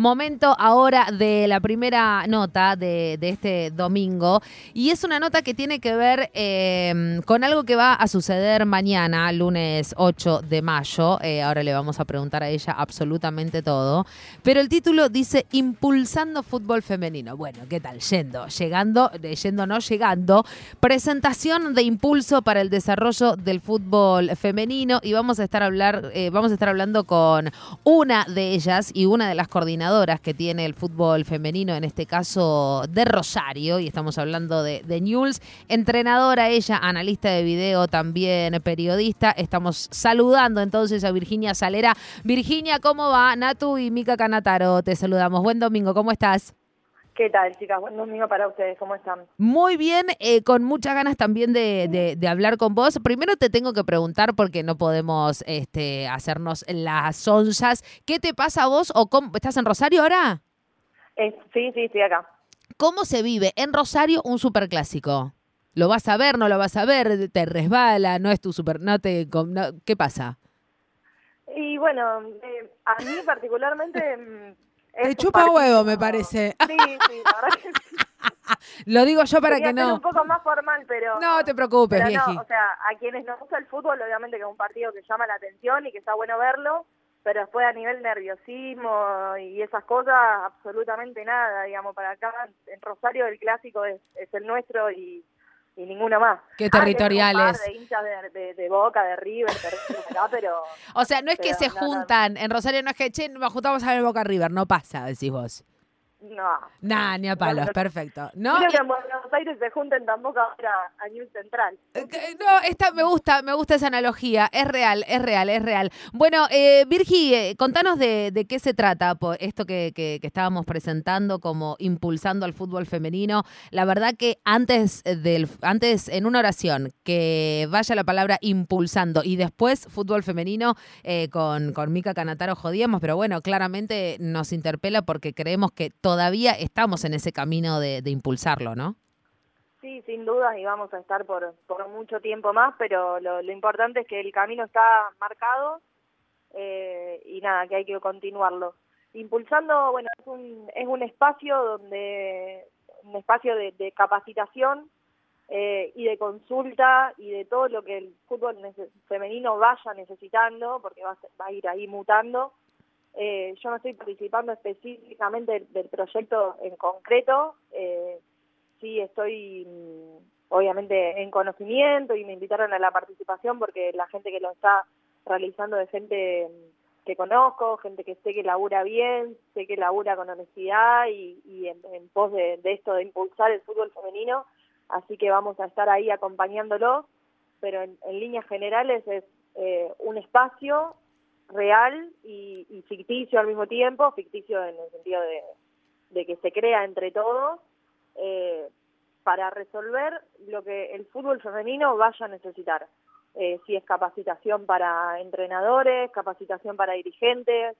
Momento ahora de la primera nota de, este domingo. Y es una nota que tiene que ver eh, con algo que va a suceder mañana, lunes 8 de mayo. Eh, ahora le vamos a preguntar a ella absolutamente todo. Pero el título dice Impulsando Fútbol Femenino. Bueno, ¿qué tal? Yendo, llegando, yendo no llegando. Presentación de impulso para el desarrollo del fútbol femenino. Y vamos a estar, hablar, eh, vamos a estar hablando con una de ellas y una de las coordinadoras que tiene el fútbol femenino, en este caso de Rosario, y estamos hablando de, de entrenadora ella, analista de video, también periodista. Estamos saludando entonces a Virginia Salera. Virginia, ¿cómo va? Natu y Mica Canataro, te saludamos. Buen domingo, ¿cómo estás? ¿Qué tal, chicas? Buen domingo para ustedes, ¿cómo están? Muy bien, eh, con muchas ganas también de, de- de hablar con vos. Primero te tengo que preguntar, porque no podemos este, hacernos las onzas, ¿qué te pasa a vos o cómo, estás en Rosario ahora? Eh, sí, sí, estoy acá. ¿Cómo se vive en Rosario un superclásico? ¿Lo vas a ver, no lo vas a ver? ¿Te resbala? ¿No es tu super...? No te, com- no- ¿Qué pasa? Y bueno, eh, a mí particularmente... Te chupa partido- huevo, me parece. Sí, sí, la verdad que sí. Lo digo yo para Quería que no... un poco más formal, pero... No te preocupes, pero no, o sea, a quienes nos gusta el fútbol, obviamente que es un partido que llama la atención y que está bueno verlo, pero después a nivel nerviosismo y esas cosas, absolutamente nada, digamos, para acá en Rosario el clásico es, es el nuestro y, y ninguno más. Qué Ah, un territoriales. par de hinchas de, de- de Boca, de River, acá, pero... O sea, no es que se no, no. juntan, en Rosario no es que, che, nos juntamos a ver Boca River, no pasa, decís vos. No. Nah, ni a palos, no. perfecto. No, Creo que en Buenos Aires se junten tampoco ahora a New Central. Eh, que- No, esta me gusta, me gusta esa analogía. Es real, es real, es real. Bueno, eh, Virgi, eh, contanos de, de qué se trata esto que, que- que estábamos presentando como impulsando al fútbol femenino. La verdad que antes del, antes en una oración que vaya la palabra impulsando y después fútbol femenino eh, con, con Mica Canataro jodíamos, pero bueno, claramente nos interpela porque creemos que todavía estamos en ese camino de, de impulsarlo, ¿no? Sí, sin dudas, y vamos a estar por, por mucho tiempo más, pero lo, lo importante es que el camino está marcado eh, y nada, que hay que continuarlo. Impulsando, bueno, es un, es un espacio donde, un espacio de, de capacitación eh, y de consulta y de todo lo que el fútbol femenino vaya necesitando, porque va va a ir ahí mutando. Eh, yo no estoy participando específicamente del, proyecto en concreto, eh, sí estoy mm, obviamente en conocimiento y me invitaron a la participación porque la gente que lo está realizando es gente mm, que conozco, gente que sé que labura bien, sé que labura con honestidad y, y en, en pos de, de esto de impulsar el fútbol femenino, así que vamos a estar ahí acompañándolo, pero en, en líneas generales es eh, un espacio real y, ficticio al mismo tiempo, ficticio en el sentido de, de que se crea entre todos, eh, para resolver lo que el fútbol femenino vaya a necesitar. Eh, si es capacitación para entrenadores, capacitación para dirigentes,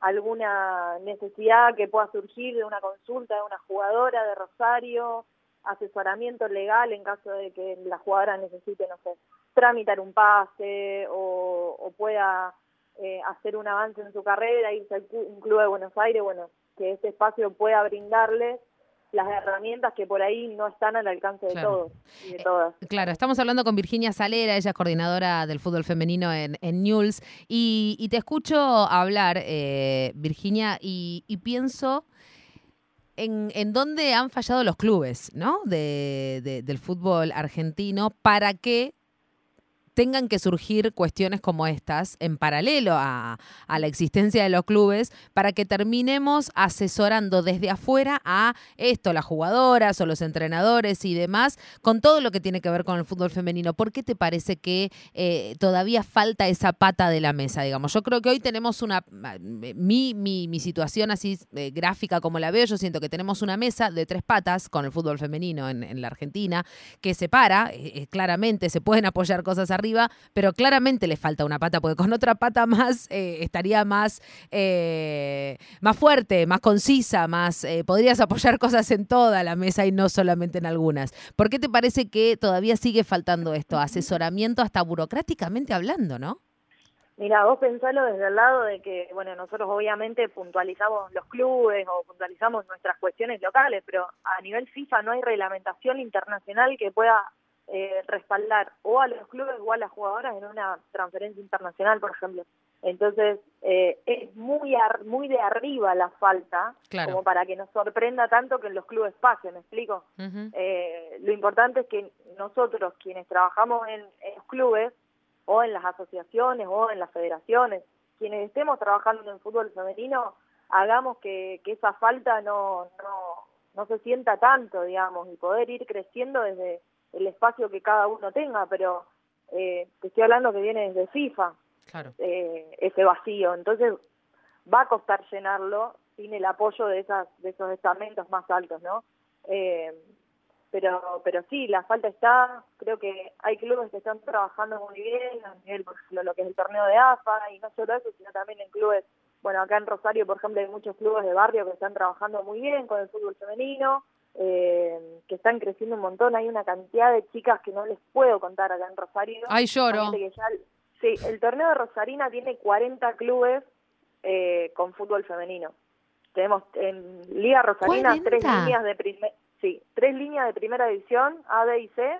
alguna necesidad que pueda surgir de una consulta de una jugadora de Rosario, asesoramiento legal en caso de que la jugadora necesite, no sé, tramitar un pase o, o pueda eh, hacer un avance en su carrera, irse al clu- un club de Buenos Aires, bueno, que ese espacio pueda brindarles las herramientas que por ahí no están al alcance de Claro. todos y de todas. Claro, estamos hablando con Virginia Salera, ella es coordinadora del fútbol femenino en, en Newell's, y, y te escucho hablar, eh, Virginia, y, y pienso en, en dónde han fallado los clubes ¿no? de, de- del fútbol argentino para que tengan que surgir cuestiones como estas en paralelo a, a la existencia de los clubes para que terminemos asesorando desde afuera a esto, las jugadoras o los entrenadores y demás, con todo lo que tiene que ver con el fútbol femenino. ¿Por qué te parece que eh, todavía falta esa pata de la mesa, digamos? Yo creo que hoy tenemos una, mi, mi, mi situación así eh, gráfica como la veo, yo siento que tenemos una mesa de tres patas con el fútbol femenino en, en la Argentina que separa, eh, eh, claramente se pueden apoyar cosas arriba, pero claramente le falta una pata, porque con otra pata más eh, estaría más, eh, más fuerte, más concisa, más eh, podrías apoyar cosas en toda la mesa y no solamente en algunas. ¿Por qué te parece que todavía sigue faltando esto? Asesoramiento hasta burocráticamente hablando, ¿no? Mira, vos pensalo desde el lado de que, bueno, nosotros obviamente puntualizamos los clubes o puntualizamos nuestras cuestiones locales, pero a nivel FIFA no hay reglamentación internacional que pueda eh, respaldar o a los clubes o a las jugadoras en una transferencia internacional, por ejemplo. Entonces, eh, es muy muy de arriba la falta, como para que nos sorprenda tanto que en los clubes pasen, ¿me explico? eh, lo importante es que nosotros, quienes trabajamos en, en, los clubes, o en las asociaciones, o en las federaciones, quienes estemos trabajando en fútbol femenino, hagamos que, que esa falta no, no, no se sienta tanto, digamos, y poder ir creciendo desde el espacio que cada uno tenga, pero eh, te estoy hablando que viene desde FIFA, claro. eh, ese vacío. Entonces va a costar llenarlo sin el apoyo de esas de esos estamentos más altos, ¿no? Eh, pero pero sí, la falta está, creo que hay clubes que están trabajando muy bien a nivel, por ejemplo, lo que es el torneo de AFA, y no solo eso, sino también en clubes, bueno, acá en Rosario, por ejemplo, hay muchos clubes de barrio que están trabajando muy bien con el fútbol femenino, eh, que están creciendo un montón, hay una cantidad de chicas que no les puedo contar acá en Rosario. Ay, lloro. Sí, el torneo de Rosarina tiene 40 clubes eh, con fútbol femenino. Tenemos en Liga Rosarina tres líneas de primer, sí, tres líneas de primera división, A, B y C,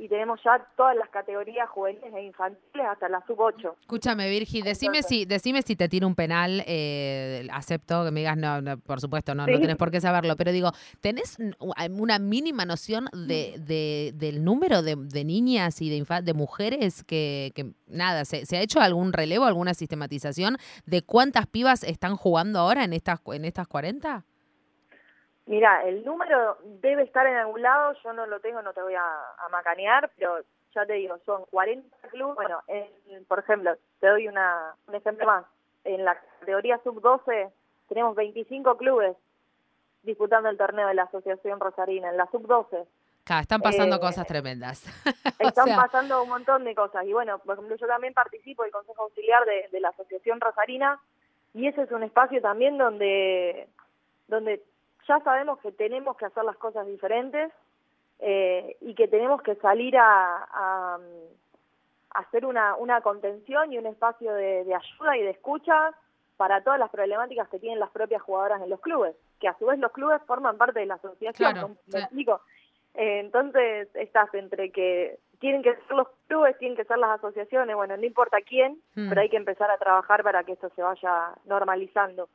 y tenemos ya todas las categorías juveniles e infantiles hasta la sub 8. Escúchame, Virgi, decime si decime si te tiro un penal, eh, acepto que me digas, no, por supuesto, no, no tenés por qué saberlo, pero digo, ¿tenés una mínima noción de, de del número de, de, niñas y de, de mujeres que, que nada, ¿se, ¿se, ha hecho algún relevo, alguna sistematización de cuántas pibas están jugando ahora en estas, en estas 40? Mira, el número debe estar en algún lado, yo no lo tengo, no te voy a, macanear, pero ya te digo, son 40 clubes. Bueno, por ejemplo, te doy una, un ejemplo más. En la categoría sub-12 tenemos 25 clubes disputando el torneo de la Asociación Rosarina, en la sub-12. Claro, están pasando eh, cosas tremendas. están pasando un montón de cosas. Y bueno, por ejemplo, yo también participo del Consejo Auxiliar de, de la Asociación Rosarina y ese es un espacio también donde donde ya sabemos que tenemos que hacer las cosas diferentes eh, y que tenemos que salir a, a, hacer una, una contención y un espacio de, ayuda y de escucha para todas las problemáticas que tienen las propias jugadoras en los clubes, que a su vez los clubes forman parte de la asociación, eh, entonces estás entre que tienen que ser los clubes, tienen que ser las asociaciones, bueno, no importa quién, hmm. pero hay que empezar a trabajar para que esto se vaya normalizando.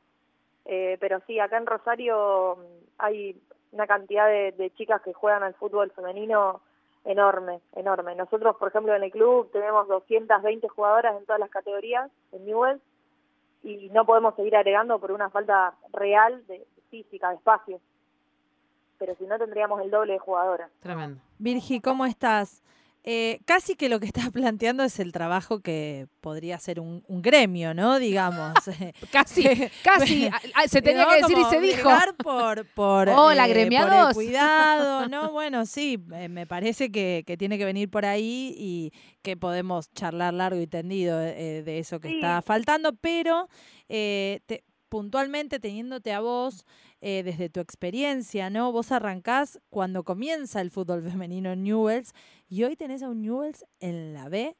Eh, pero sí, acá en Rosario mm, hay una cantidad de, chicas que juegan al fútbol femenino enorme, enorme. Nosotros, por ejemplo, en el club tenemos 220 jugadoras en todas las categorías en Newell y no podemos seguir agregando por una falta real de física, de espacio. Pero si no, tendríamos el doble de jugadoras. Tremendo. Virgi, ¿cómo estás? Eh, casi que lo que estás planteando es el trabajo que podría ser un, gremio, ¿no? Digamos. casi, casi. Se tenía que decir y se dijo. Por, por, Hola, eh, cuidado, ¿no? Bueno, sí, eh, me parece que, tiene que venir por ahí y que podemos charlar largo y tendido de eso que está faltando, pero puntualmente teniéndote a vos eh, desde tu experiencia, ¿no? Vos arrancás cuando comienza el fútbol femenino en Newells y hoy tenés a un Newells en la B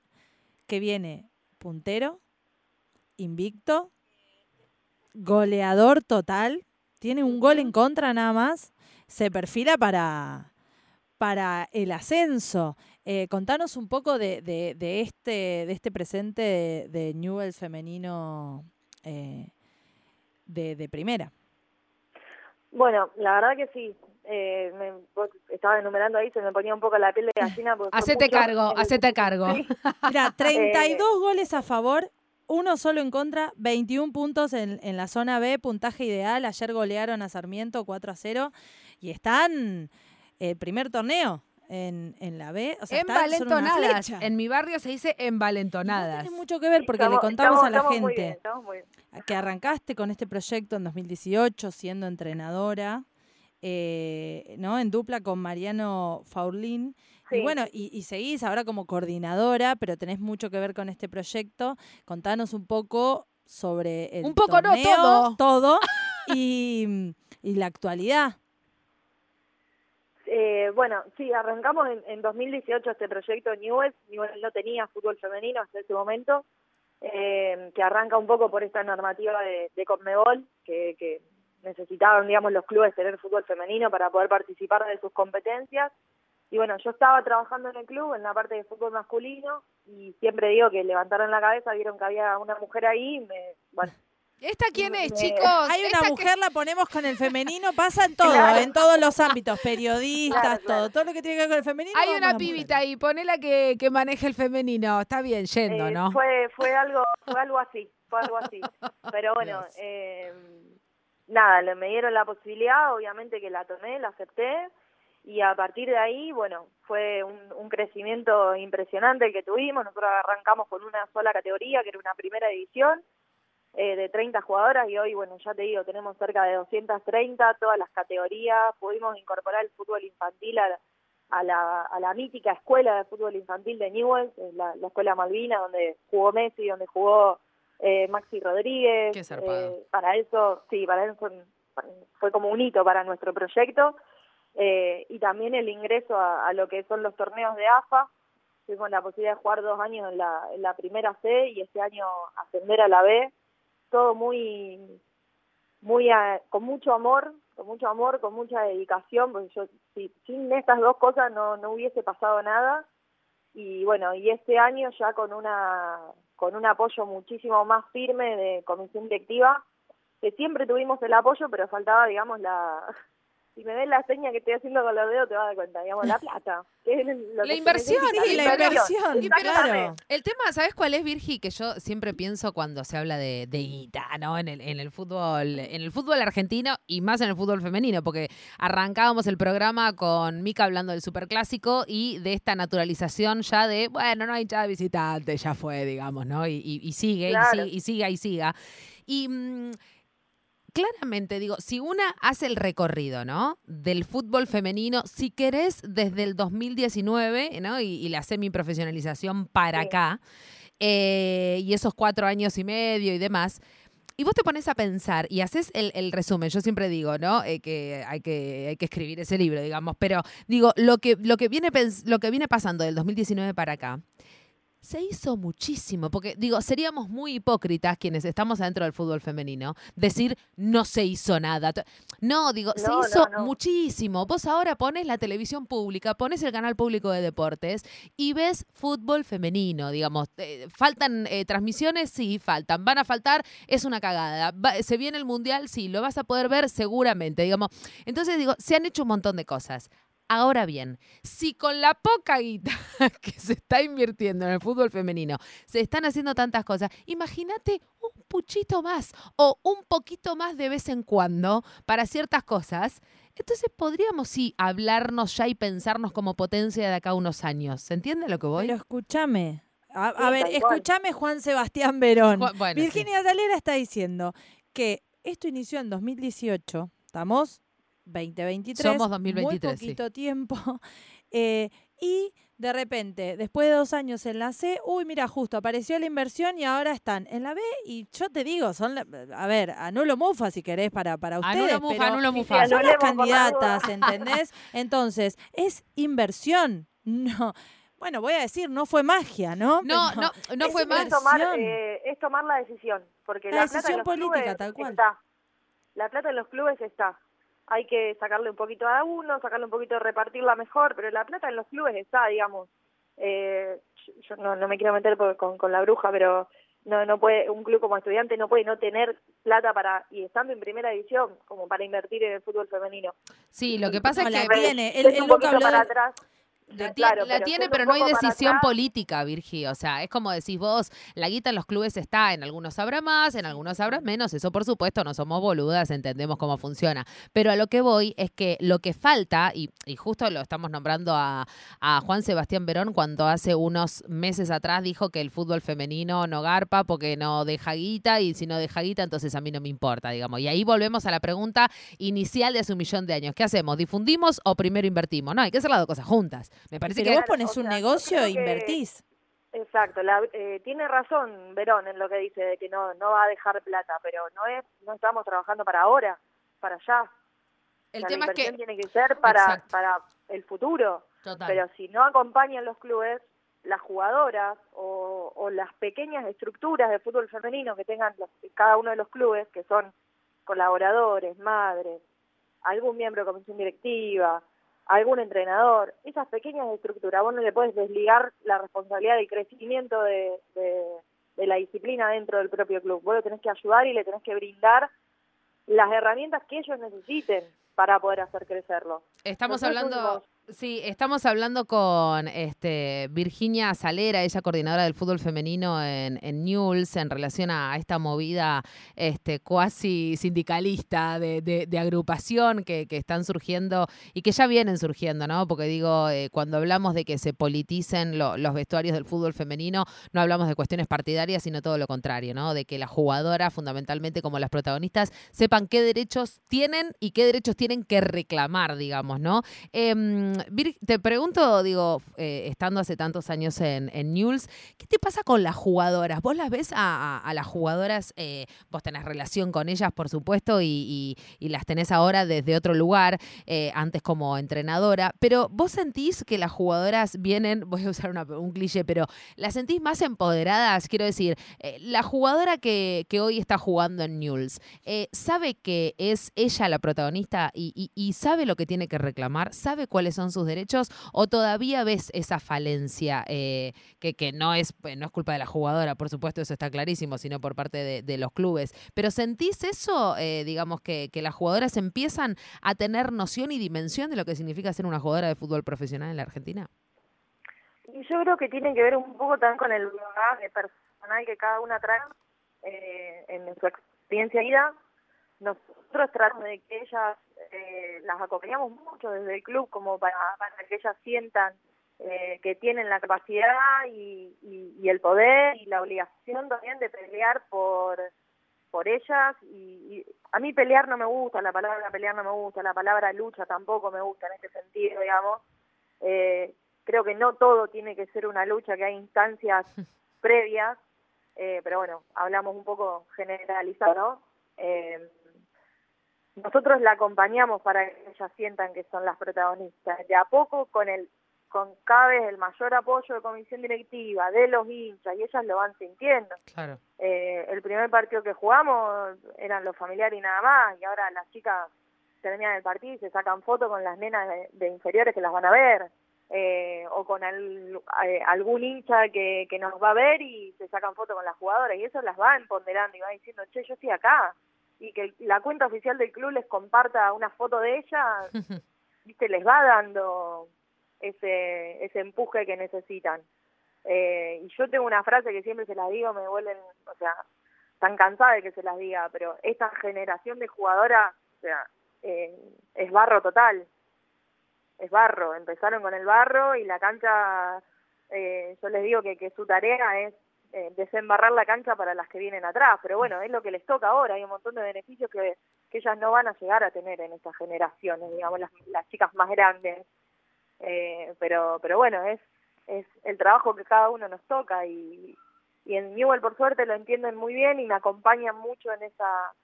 que viene puntero, invicto, goleador total, tiene un gol en contra nada más, se perfila para, para el ascenso. Eh, contanos un poco de, de, este, de este presente de, Newells femenino eh, de primera. Bueno, la verdad que sí. Eh, me, estaba enumerando ahí, se me ponía un poco la piel de gallina. Hacete cargo, hacete cargo. Mira, 32 goles a favor, uno solo en contra, 21 puntos en, en la zona B, puntaje ideal. Ayer golearon a Sarmiento 4 a 0 y están el eh, primer torneo en, en la B. O sea, envalentonadas. En mi barrio se dice envalentonadas. tiene mucho que ver porque le contamos a la gente que arrancaste con este proyecto en 2018 siendo entrenadora, eh, ¿no? En dupla con Mariano Faurlín. Y bueno, y, seguís ahora como coordinadora, pero tenés mucho que ver con este proyecto. Contanos un poco sobre el Un poco no, todo. Todo. y, y la actualidad. Eh, bueno, sí, arrancamos en, en 2018 este proyecto Newell. Newell no tenía fútbol femenino hasta ese momento. eh, que arranca un poco por esta normativa de, de Conmebol, que, que necesitaban, digamos, los clubes tener fútbol femenino para poder participar de sus competencias. Y bueno, yo estaba trabajando en el club, en la parte de fútbol masculino, y siempre digo que levantaron la cabeza, vieron que había una mujer ahí, me, bueno, ¿Esta quién es, chicos? Hay una mujer, la ponemos con el femenino, pasa en todo, en todos los ámbitos, periodistas, todo, todo lo que tiene que ver con el femenino. Hay una pibita ahí, ponela que, que maneje el femenino, está bien, yendo, eh, ¿no? Fue, fue algo, fue algo así, fue algo así. Pero bueno, eh, nada, me dieron la posibilidad, obviamente que la tomé, la acepté, y a partir de ahí, bueno, fue un, un crecimiento impresionante el que tuvimos, nosotros arrancamos con una sola categoría, que era una primera división, eh, de 30 jugadoras y hoy, bueno, ya te digo, tenemos cerca de 230, todas las categorías, pudimos incorporar el fútbol infantil a, a, la, a la mítica escuela de fútbol infantil de Newell's, la, la escuela Malvina, donde jugó Messi, donde jugó eh, Maxi Rodríguez. eh, para eso, sí, para eso fue como un hito para nuestro proyecto. Eh, y también el ingreso a, a, lo que son los torneos de AFA. Tuvimos la posibilidad de jugar dos años en la, en la primera C y este año ascender a la B todo muy, muy con mucho amor, con mucho amor, con mucha dedicación, porque yo si, sin estas dos cosas no, no hubiese pasado nada. Y bueno, y este año ya con una con un apoyo muchísimo más firme de comisión directiva, que siempre tuvimos el apoyo, pero faltaba, digamos, la si me ves la seña que estoy haciendo con los dedos, te vas a dar cuenta, digamos, la plata. la, inversión, sí, la, inversión, claro. El tema, ¿sabes cuál es, Virgi? Que yo siempre pienso cuando se habla de, de guita, ¿no? En el, en el fútbol, en el fútbol argentino y más en el fútbol femenino, porque arrancábamos el programa con Mica hablando del superclásico y de esta naturalización ya de, bueno, no hay ya visitante, ya fue, digamos, ¿no? Y, y, y sigue, y sigue, y siga, y siga. Y mmm, claramente digo, si una hace el recorrido, ¿no? Del fútbol femenino, si querés, desde el 2019, ¿no? Y, y la semiprofesionalización para sí. acá, eh, y esos cuatro años y medio y demás. Y vos te pones a pensar y haces el, el resumen. Yo siempre digo, ¿no? Eh, que, hay que hay que escribir ese libro, digamos. Pero digo, lo que, lo que, viene, lo que viene pasando del 2019 para acá se hizo muchísimo, porque digo, seríamos muy hipócritas quienes estamos adentro del fútbol femenino, decir no se hizo nada. No, digo, no, se hizo no. muchísimo. Vos ahora pones la televisión pública, pones el canal público de deportes y ves fútbol femenino, digamos. Eh, ¿Faltan eh, transmisiones? Sí, faltan. ¿Van a faltar? Es una cagada. Va, ¿Se viene el mundial? Sí, lo vas a poder ver seguramente, digamos. Entonces digo, se han hecho un montón de cosas. Ahora bien, si con la poca guita que se está invirtiendo en el fútbol femenino se están haciendo tantas cosas, imagínate un puchito más o un poquito más de vez en cuando para ciertas cosas. Entonces podríamos sí hablarnos ya y pensarnos como potencia de acá a unos años. ¿Se entiende lo que voy? Pero escúchame. A, a sí, ver, escúchame Juan Sebastián Verón. Bueno, Virginia sí. Salera está diciendo que esto inició en 2018. ¿Estamos? 2023. Somos 2023. Muy poquito sí. tiempo. Eh, y de repente, después de dos años en la C, uy, mira, justo apareció la inversión y ahora están en la B. Y yo te digo, son, a ver, anulo mufa si querés para, para ustedes. Anulo mufa, pero anulo mufa. Son las candidatas, ¿entendés? Entonces, es inversión. No. Bueno, voy a decir, no fue magia, ¿no? No, Pero no, no fue magia. Tomar, eh, es tomar la decisión. Porque la, la decisión política, tal cual. Está. La plata en los clubes está hay que sacarle un poquito a uno, sacarle un poquito, repartirla mejor, pero la plata en los clubes está, digamos. Eh, yo no, no me quiero meter por, con, con la bruja, pero no no puede un club como estudiante no puede no tener plata para y estando en primera división como para invertir en el fútbol femenino. Sí, lo que pasa no, es que la tiene, él, él un poquito para de... atrás. La, claro, la pero tiene, pero no hay decisión política, Virgi. O sea, es como decís vos, la guita en los clubes está, en algunos habrá más, en algunos habrá menos. Eso, por supuesto, no somos boludas, entendemos cómo funciona. Pero a lo que voy es que lo que falta, y, y justo lo estamos nombrando a, a, Juan Sebastián Verón cuando hace unos meses atrás dijo que el fútbol femenino no garpa porque no deja guita, y si no deja guita, entonces a mí no me importa, digamos. Y ahí volvemos a la pregunta inicial de hace un millón de años. ¿Qué hacemos? ¿Difundimos o primero invertimos? No, hay que hacer las dos cosas juntas. Me parece que vos pones un sea, negocio e invertís. Que, exacto, la, eh, tiene razón Verón en lo que dice de que no no va a dejar plata, pero no es no estamos trabajando para ahora, para allá. El o sea, tema la es que tiene que ser para exacto. para el futuro. Total. Pero si no acompañan los clubes, las jugadoras o, las pequeñas estructuras de fútbol femenino que tengan cada uno de los clubes, que son colaboradores, madres, algún miembro de comisión directiva, algún entrenador, esas pequeñas estructuras, vos no le puedes desligar la responsabilidad del crecimiento de, de, la disciplina dentro del propio club. Vos lo tenés que ayudar y le tenés que brindar las herramientas que ellos necesiten para poder hacer crecerlo. Estamos hablando... Sí, estamos hablando con este, Virginia Salera, ella coordinadora del fútbol femenino en, en en relación a esta movida este, cuasi sindicalista de, agrupación que, están surgiendo y que ya vienen surgiendo, ¿no? Porque digo, eh, cuando hablamos de que se politicen los vestuarios del fútbol femenino, no hablamos de cuestiones partidarias, sino todo lo contrario, ¿no? De que las jugadoras, fundamentalmente como las protagonistas, sepan qué derechos tienen y qué derechos tienen que reclamar, digamos, ¿no? Em, te pregunto, digo, eh, estando hace tantos años en, en News, ¿qué te pasa con las jugadoras? ¿Vos las ves a, las jugadoras? Eh, vos tenés relación con ellas, por supuesto, y, las tenés ahora desde otro lugar, eh, antes como entrenadora, pero vos sentís que las jugadoras vienen, voy a usar un cliché, pero las sentís más empoderadas, quiero decir, la jugadora que, hoy está jugando en News, ¿sabe que es ella la protagonista y, y sabe lo que tiene que reclamar? ¿Sabe cuáles son sus derechos o todavía ves esa falencia eh, que, que, no, es, eh, no es culpa de la jugadora, por supuesto, eso está clarísimo, sino por parte de, los clubes. Pero ¿sentís eso, eh, digamos, que, que las jugadoras empiezan a tener noción y dimensión de lo que significa ser una jugadora de fútbol profesional en la Argentina? Y yo creo que tiene que ver un poco también con el bagaje personal que cada una trae en su experiencia de vida. Nosotros tratamos de que ellas eh, las acompañamos mucho desde el club como para, para que ellas sientan eh, que tienen la capacidad y, y, el poder y la obligación también de pelear por por ellas y, a mí pelear no me gusta, la palabra pelear no me gusta, la palabra lucha tampoco me gusta en este sentido, digamos. Eh, creo que no todo tiene que ser una lucha, que hay instancias previas, eh, pero bueno, hablamos un poco generalizado, ¿no? Nosotros la acompañamos para que ellas sientan que son las protagonistas. De a poco, con el con cada vez el mayor apoyo de comisión directiva, de los hinchas, y ellas lo van sintiendo. Claro. Eh, el primer partido que jugamos eran los familiares y nada más, y ahora las chicas terminan el partido y se sacan fotos con las nenas de, inferiores que las van a ver, eh, o con eh, algún hincha que, que nos va a ver y se sacan fotos con las jugadoras, y eso las va empoderando y va diciendo, che, yo estoy acá, y que la cuenta oficial del club les comparta una foto de ella, viste, les va dando ese, ese empuje que necesitan. Eh, y yo tengo una frase que siempre se la digo, me vuelven, o sea, tan cansada de que se las diga, pero esta generación de jugadoras, o sea, eh, es barro total, es barro, empezaron con el barro y la cancha, eh, yo les digo que, que su tarea es eh, desembarrar la cancha para las que vienen atrás, pero bueno, es lo que les toca ahora, hay un montón de beneficios que, que ellas no van a llegar a tener en estas generaciones, digamos, las, las chicas más grandes, eh, pero, pero bueno, es, es el trabajo que cada uno nos toca y, y en Newell por suerte lo entienden muy bien y me acompañan mucho en esa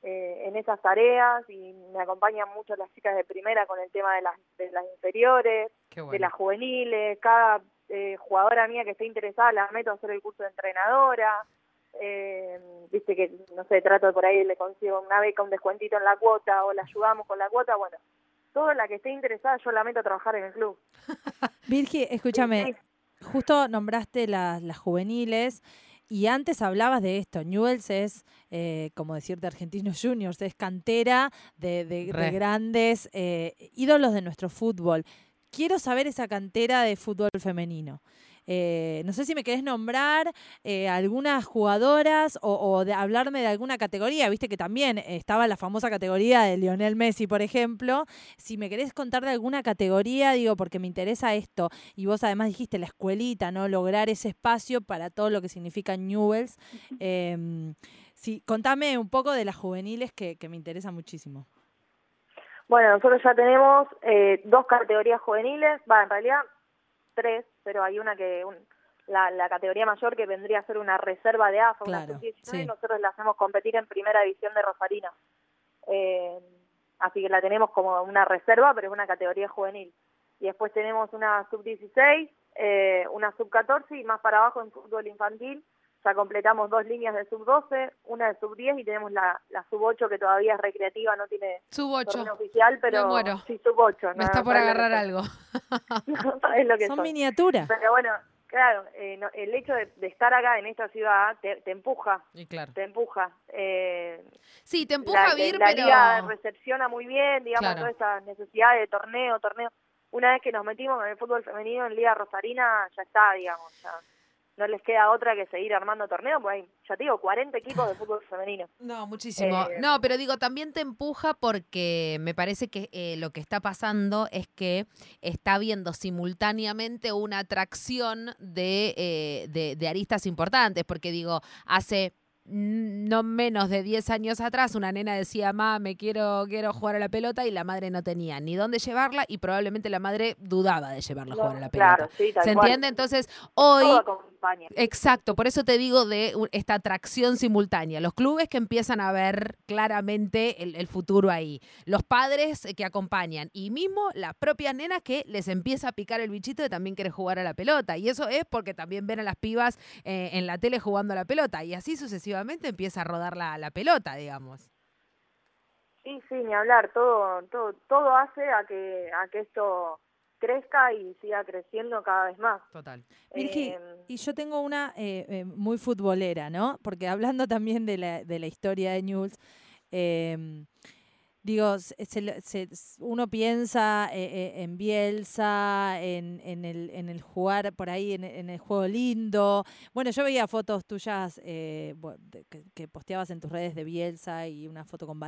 eh, en esas tareas y me acompañan mucho las chicas de primera con el tema de las, de las inferiores, de las juveniles, cada eh, jugadora mía que esté interesada, la meto a hacer el curso de entrenadora, eh, viste que, no sé, trato por ahí, le consigo una beca, un descuentito en la cuota o la ayudamos con la cuota, bueno, toda la que esté interesada yo la meto a trabajar en el club. Virgi, escúchame, justo nombraste las, las juveniles. Y antes hablabas de esto, Newells es, eh, como decirte Argentinos Juniors, es cantera de, de, grandes eh, ídolos de nuestro fútbol quiero saber esa cantera de fútbol femenino. Eh, no sé si me querés nombrar eh, algunas jugadoras o, de hablarme de alguna categoría. Viste que también estaba la famosa categoría de Lionel Messi, por ejemplo. Si me querés contar de alguna categoría, digo, porque me interesa esto. Y vos además dijiste la escuelita, ¿no? Lograr ese espacio para todo lo que significa Newells. Eh, sí, contame un poco de las juveniles que, que me interesa muchísimo. Bueno, nosotros ya tenemos eh, dos categorías juveniles, va, en realidad tres, pero hay una que, la, la, categoría mayor que vendría a ser una reserva de AFA, una y nosotros la hacemos competir en primera división de Rosarina. Eh, así que la tenemos como una reserva, pero es una categoría juvenil. Y después tenemos una sub-16, eh, una sub-14 y más para abajo en fútbol infantil. Ya completamos dos líneas de sub-12, una de sub-10 y tenemos la, la sub-8 que todavía es recreativa, no tiene sub-8 oficial, pero sí sub-8. Me está por agarrar algo. lo que son miniaturas. Pero bueno, Claro, eh, el hecho de, estar acá en esta ciudad te, empuja, claro. te empuja. Eh, sí, te empuja a vivir, la pero... liga recepciona muy bien, digamos, todas esas necesidades de torneo, torneo. Una vez que nos metimos en el fútbol femenino en Liga Rosarina, ya está, digamos, ya no les queda otra que seguir armando torneos, pues hay, ya te digo, 40 equipos de fútbol femenino. No, muchísimo. Eh, no, pero digo, también te empuja porque me parece que eh, lo que está pasando es que está habiendo simultáneamente una atracción de, eh, de, de aristas importantes, porque digo, hace no menos de 10 años atrás, una nena decía, ma, me quiero, quiero jugar a la pelota y la madre no tenía ni dónde llevarla y probablemente la madre dudaba de llevarla a jugar a la pelota. ¿Se entiende? Entonces, hoy... Exacto, por eso te digo de esta atracción simultánea. Los clubes que empiezan a ver claramente el, futuro ahí. Los padres que acompañan. Y mismo las propias nenas que les empieza a picar el bichito de también querer jugar a la pelota. Y eso es porque también ven a las pibas eh, en la tele jugando a la pelota. Y así sucesivamente empieza a rodar la, la pelota, digamos. Sí, sí, ni hablar. Todo, todo, todo hace a que, a que esto crezca y siga creciendo cada vez más. Total. Virgi, em, y yo tengo una eh, eh, muy futbolera, ¿no? Porque hablando también de la, de la historia de Newell's, em, digo, uno piensa eh, en Bielsa, en, en, el, en el jugar por ahí, en, en, el juego lindo. Bueno, yo veía fotos tuyas que, que, posteabas en tus redes de Bielsa y una foto con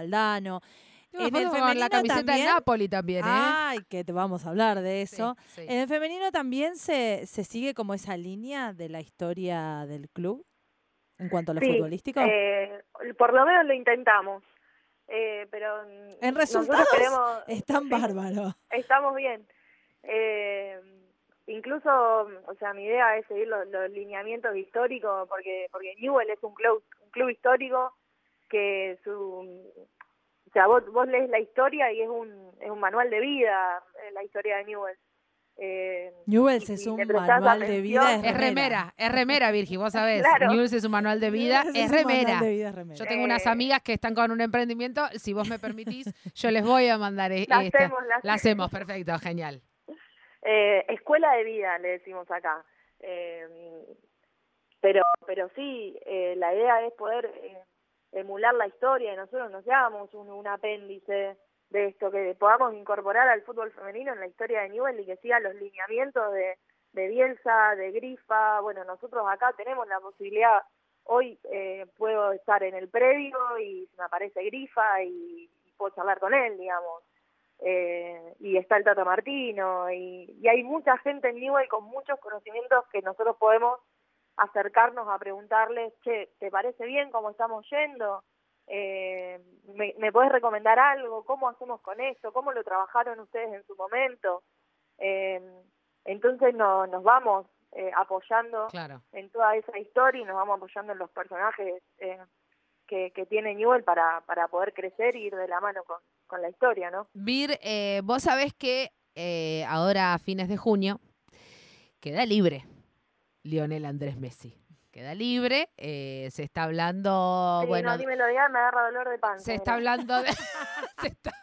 En el femenino la camiseta también, de Napoli también, ¿eh? Ay, que te vamos a hablar de eso. En el femenino también se, se sigue como esa línea de la historia del club en cuanto a lo futbolístico. Eh, por lo menos lo intentamos. Eh, pero en resultados queremos, están bárbaros. Estamos bien. Eh, incluso, o sea, mi idea es seguir los, lineamientos históricos porque porque Newell es un club un club histórico que su o sea, vos, vos lees la historia y es un, es un manual de vida, eh, la historia de Newell's. Eh, Newell's es un manual de vida. Es remera, es remera, Virgi, vos sabés. Newell's es un manual de vida, es, remera. Yo tengo unas eh, amigas que están con un emprendimiento, si vos me permitís, yo les voy a mandar e-, la esta. Hacemos, la, hacemos, perfecto, genial. Eh, escuela de vida, le decimos acá. pero, pero sí, la idea es poder emular la historia y nosotros nos seamos un, apéndice de esto, que podamos incorporar al fútbol femenino en la historia de Newell y que siga los lineamientos de, de Bielsa, de Grifa. Bueno, nosotros acá tenemos la posibilidad, hoy eh, puedo estar en el previo y me aparece Grifa y, puedo charlar con él, digamos. Eh, y está el Tato Martino y, y hay mucha gente en Newell con muchos conocimientos que nosotros podemos acercarnos a preguntarles, che, ¿te parece bien cómo estamos yendo? Eh, ¿me, ¿Me puedes recomendar algo? ¿Cómo hacemos con esto? ¿Cómo lo trabajaron ustedes en su momento? Eh, entonces no, nos vamos eh, apoyando en toda esa historia y nos vamos apoyando en los personajes eh, que, que tiene Newell para, para poder crecer y ir de la mano con, con la historia, ¿no? Vir, eh, vos sabés que eh, ahora a fines de junio queda libre Lionel Andrés Messi. Queda libre, eh, se está hablando. bueno, no, dímelo ya, me agarra dolor de panza. Se está hablando de.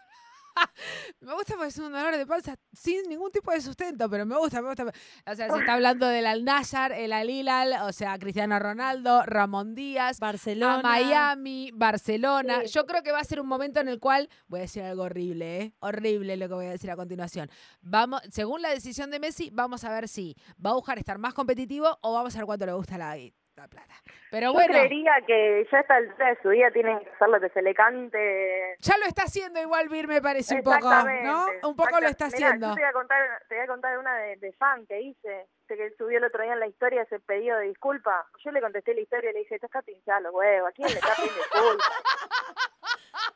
me gusta porque es un dolor de panza sin ningún tipo de sustento, pero me gusta, me gusta. O sea, se está hablando del Al Nayar, el Al Hilal, o sea, Cristiano Ronaldo, Ramón Díaz, Barcelona, Miami, Barcelona. Yo creo que va a ser un momento en el cual voy a decir algo horrible, ¿eh? Horrible lo que voy a decir a continuación. Vamos, según la decisión de Messi, vamos a ver si va a buscar estar más competitivo o vamos a ver cuánto le gusta la la plata. Pero Yo creería que ya está el de su día tienen que hacer lo que se le cante. Ya lo está haciendo igual Vir, me parece un poco, ¿no? Un poco lo está haciendo. te voy a contar, te voy a contar una de, fan que hice, que subió el otro día en la historia ese pedido de disculpa. Yo le contesté la historia y le dije, estás pinchado los huevos, ¿a quién le está pidiendo disculpa?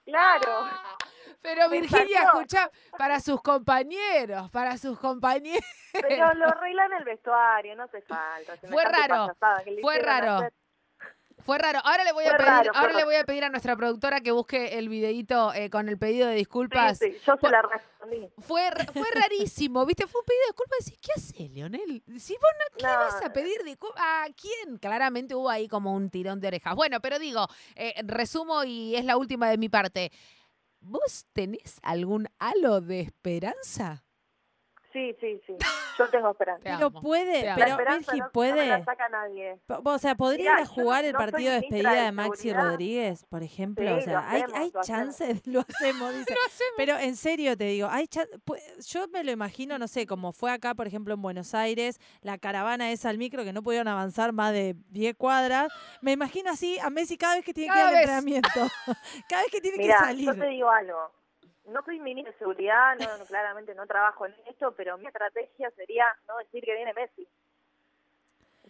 claro. Pero Virginia, escucha, para sus compañeros, para sus compañeros. Pero lo arreglan en el vestuario, no hace falta. Fue raro, fue raro. Fue raro. Ahora le voy a pedir, ahora le voy a pedir a nuestra productora que busque el videito eh, con el pedido de disculpas. Sí, yo se la respondí. Fue, fue rarísimo, ¿viste? Fue un pedido de disculpas. Decís, ¿qué haces, Leonel? Si vos no, ¿qué vas a pedir disculpas? ¿A quién? Claramente hubo ahí como un tirón de orejas. Bueno, pero digo, eh, resumo y es la última de mi parte. ¿Vos tenés algún halo de esperanza? Sí, sí, sí. Yo tengo esperanza. Pero puede, pero Virgi puede. No la saca nadie. O sea, ¿podría jugar el partido de despedida de, Maxi Rodríguez, por ejemplo? o sea, hay, hay chances, lo hacemos, dice. Pero en serio te digo, hay yo me lo imagino, no sé, como fue acá, por ejemplo, en Buenos Aires, la caravana esa al micro que no pudieron avanzar más de 10 cuadras. Me imagino así a Messi cada vez que tiene que ir al entrenamiento. cada vez que tiene que salir. Yo te digo algo no soy ministro de seguridad, no, claramente no trabajo en esto, pero mi estrategia sería no decir que viene Messi.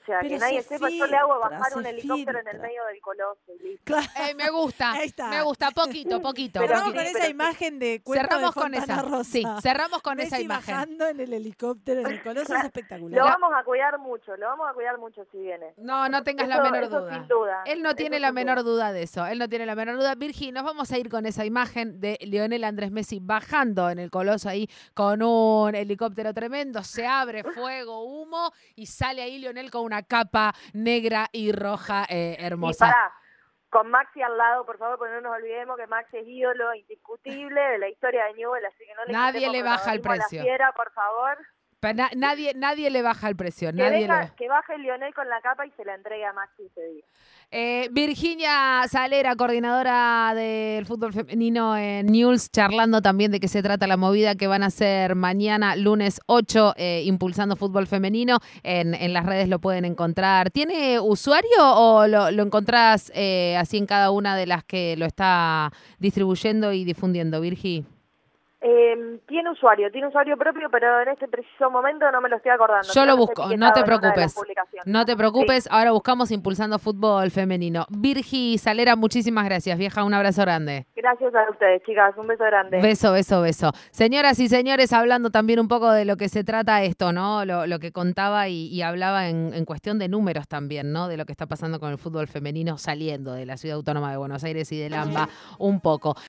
O sea, que nadie sepa, yo le hago bajar un helicóptero en el medio del coloso y listo. Eh, me gusta, me gusta, poquito, poquito. Cerramos con esa imagen de Cerramos con esa, Rosa. sí, cerramos con esa imagen. bajando en el helicóptero en el coloso es espectacular. Lo vamos a cuidar mucho, lo vamos a cuidar mucho si viene. No, no tengas la menor duda. Él no tiene la menor duda. de eso, él no tiene la menor duda. Virgi, nos vamos a ir con esa imagen de Lionel Andrés Messi bajando en el coloso ahí con un helicóptero tremendo, se abre fuego, humo y sale ahí Lionel con una capa negra y roja eh, hermosa. Y para, con Maxi al lado, por favor, porque no nos olvidemos que Maxi es ídolo indiscutible de la historia de Newell, así que no le Nadie le baja el precio. por favor nadie, nadie le baja el precio. Que, nadie que baje Lionel con la capa y se la entregue a Maxi ese día. Eh, Virginia Salera, coordinadora del fútbol femenino en News, charlando también de qué se trata la movida que van a hacer mañana, lunes 8, eh, impulsando fútbol femenino. En, en, las redes lo pueden encontrar. ¿Tiene usuario o lo, lo encontrás eh, así en cada una de las que lo está distribuyendo y difundiendo, Virgi? Eh, tiene usuario, tiene usuario propio, pero en este preciso momento no me lo estoy acordando. Yo lo busco, no te preocupes. No te preocupes, ahora buscamos Impulsando Fútbol Femenino. Virgi Salera, muchísimas gracias, vieja, un abrazo grande. Gracias a ustedes, chicas, un beso grande. Beso, beso, beso. Señoras y señores, hablando también un poco de lo que se trata esto, ¿no? Lo, que contaba y, hablaba en, en, cuestión de números también, ¿no? De lo que está pasando con el fútbol femenino saliendo de la Ciudad Autónoma de Buenos Aires y del AMBA un poco.